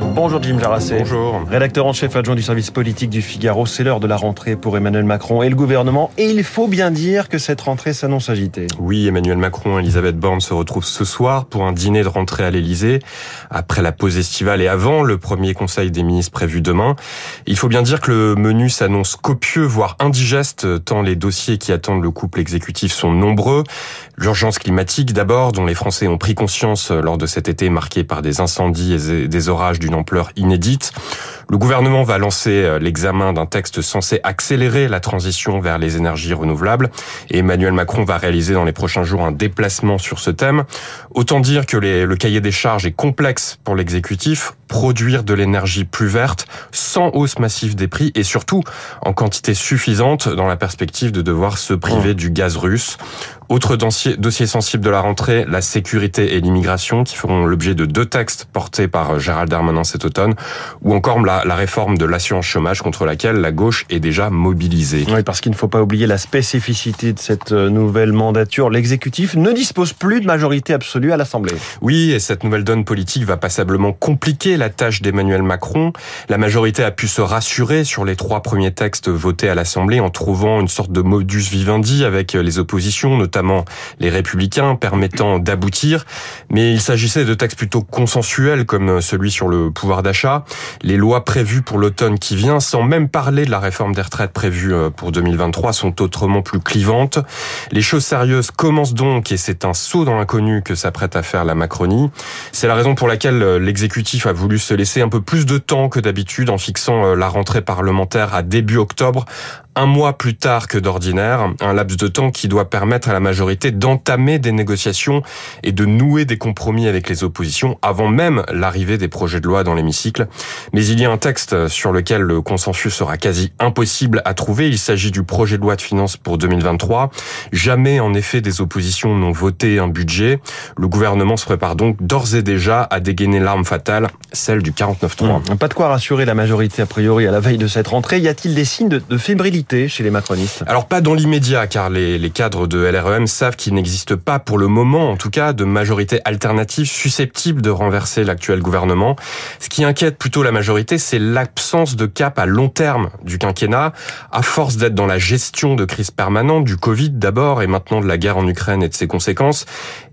Bonjour Jim Jarassé. Bonjour. Rédacteur en chef adjoint du service politique du Figaro, c'est l'heure de la rentrée pour Emmanuel Macron et le gouvernement. Et il faut bien dire que cette rentrée s'annonce agitée. Oui, Emmanuel Macron et Elisabeth Borne se retrouvent ce soir pour un dîner de rentrée à l'Elysée, après la pause estivale et avant le premier conseil des ministres prévu demain. Il faut bien dire que le menu s'annonce copieux, voire indigeste, tant les dossiers qui attendent le couple exécutif sont nombreux. L'urgence climatique d'abord, dont les Français ont pris conscience lors de cet été marqué par des incendies et des orages d'une ampleur inédite. Le gouvernement va lancer euh, l'examen d'un texte censé accélérer la transition vers les énergies renouvelables et Emmanuel Macron va réaliser dans les prochains jours un déplacement sur ce thème. Autant dire que le cahier des charges est complexe pour l'exécutif, produire de l'énergie plus verte sans hausse massive des prix et surtout en quantité suffisante dans la perspective de devoir se priver du gaz russe. Autre dossier, dossier sensible de la rentrée, la sécurité et l'immigration qui feront l'objet de deux textes portés par Gérald Darmanin cet automne ou encore la la, réforme de l'assurance chômage contre laquelle la gauche est déjà mobilisée. Oui, parce qu'il ne faut pas oublier la spécificité de cette euh, nouvelle mandature. L'exécutif ne dispose plus de majorité absolue à l'Assemblée. Oui, et cette nouvelle donne politique va passablement compliquer la tâche d'Emmanuel Macron. La majorité a pu se rassurer sur les trois premiers textes votés à l'Assemblée en trouvant une sorte de modus vivendi avec les oppositions, notamment les républicains, permettant d'aboutir. Mais il s'agissait de textes plutôt consensuels comme celui sur le pouvoir d'achat. Les lois prévues pour l'automne qui vient, sans même parler de la réforme des retraites prévue euh, pour 2023, sont autrement plus clivantes. Les choses sérieuses commencent donc, et c'est un saut dans l'inconnu que s'apprête à faire la Macronie. C'est la raison pour laquelle euh, l'exécutif a voulu se laisser un peu plus de temps que d'habitude en fixant euh, la rentrée parlementaire à début octobre, un mois plus tard que d'ordinaire, un laps de temps qui doit permettre à la majorité d'entamer des négociations et de nouer des compromis avec les oppositions avant même l'arrivée des projets de loi dans l'hémicycle. Mais il y a un texte sur lequel le consensus sera quasi impossible à trouver. Il s'agit du projet de loi de finances pour 2023. Jamais, en effet, des oppositions n'ont voté un budget. Le gouvernement se prépare donc d'ores et déjà à dégainer l'arme fatale, celle du 49-3. Mmh. Pas de quoi rassurer la majorité, a priori, à la veille de cette rentrée. Y a-t-il des signes de, de fébrilité Alors pas dans l'immédiat, car les, cadres de LREM savent qu'il n'existe pas pour le moment, en tout cas, de majorité alternative susceptible de renverser l'actuel gouvernement. Ce qui inquiète plutôt la majorité, c'est l'absence de cap à long terme du quinquennat, à force d'être dans la gestion de crise permanente, du Covid d'abord, et maintenant de la guerre en Ukraine et de ses conséquences.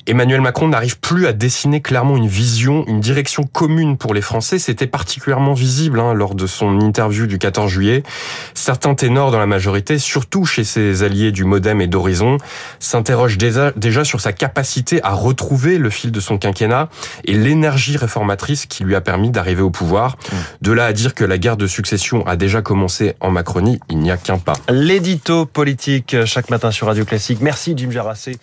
Emmanuel Macron n'arrive plus à dessiner clairement une vision, une direction commune pour les Français. C'était particulièrement visible hein, lors de son interview du 14 juillet. Certains ténors la majorité, surtout chez ses alliés du Modem et d'Horizon, s'interrogent déjà, sur sa capacité à retrouver le fil de son quinquennat et l'énergie réformatrice qui lui a permis d'arriver au pouvoir. Mmh. De là à dire que la guerre de succession a déjà commencé en Macronie, il n'y a qu'un pas. L'édito politique chaque matin sur Radio Classique. Merci Jim Jarassé.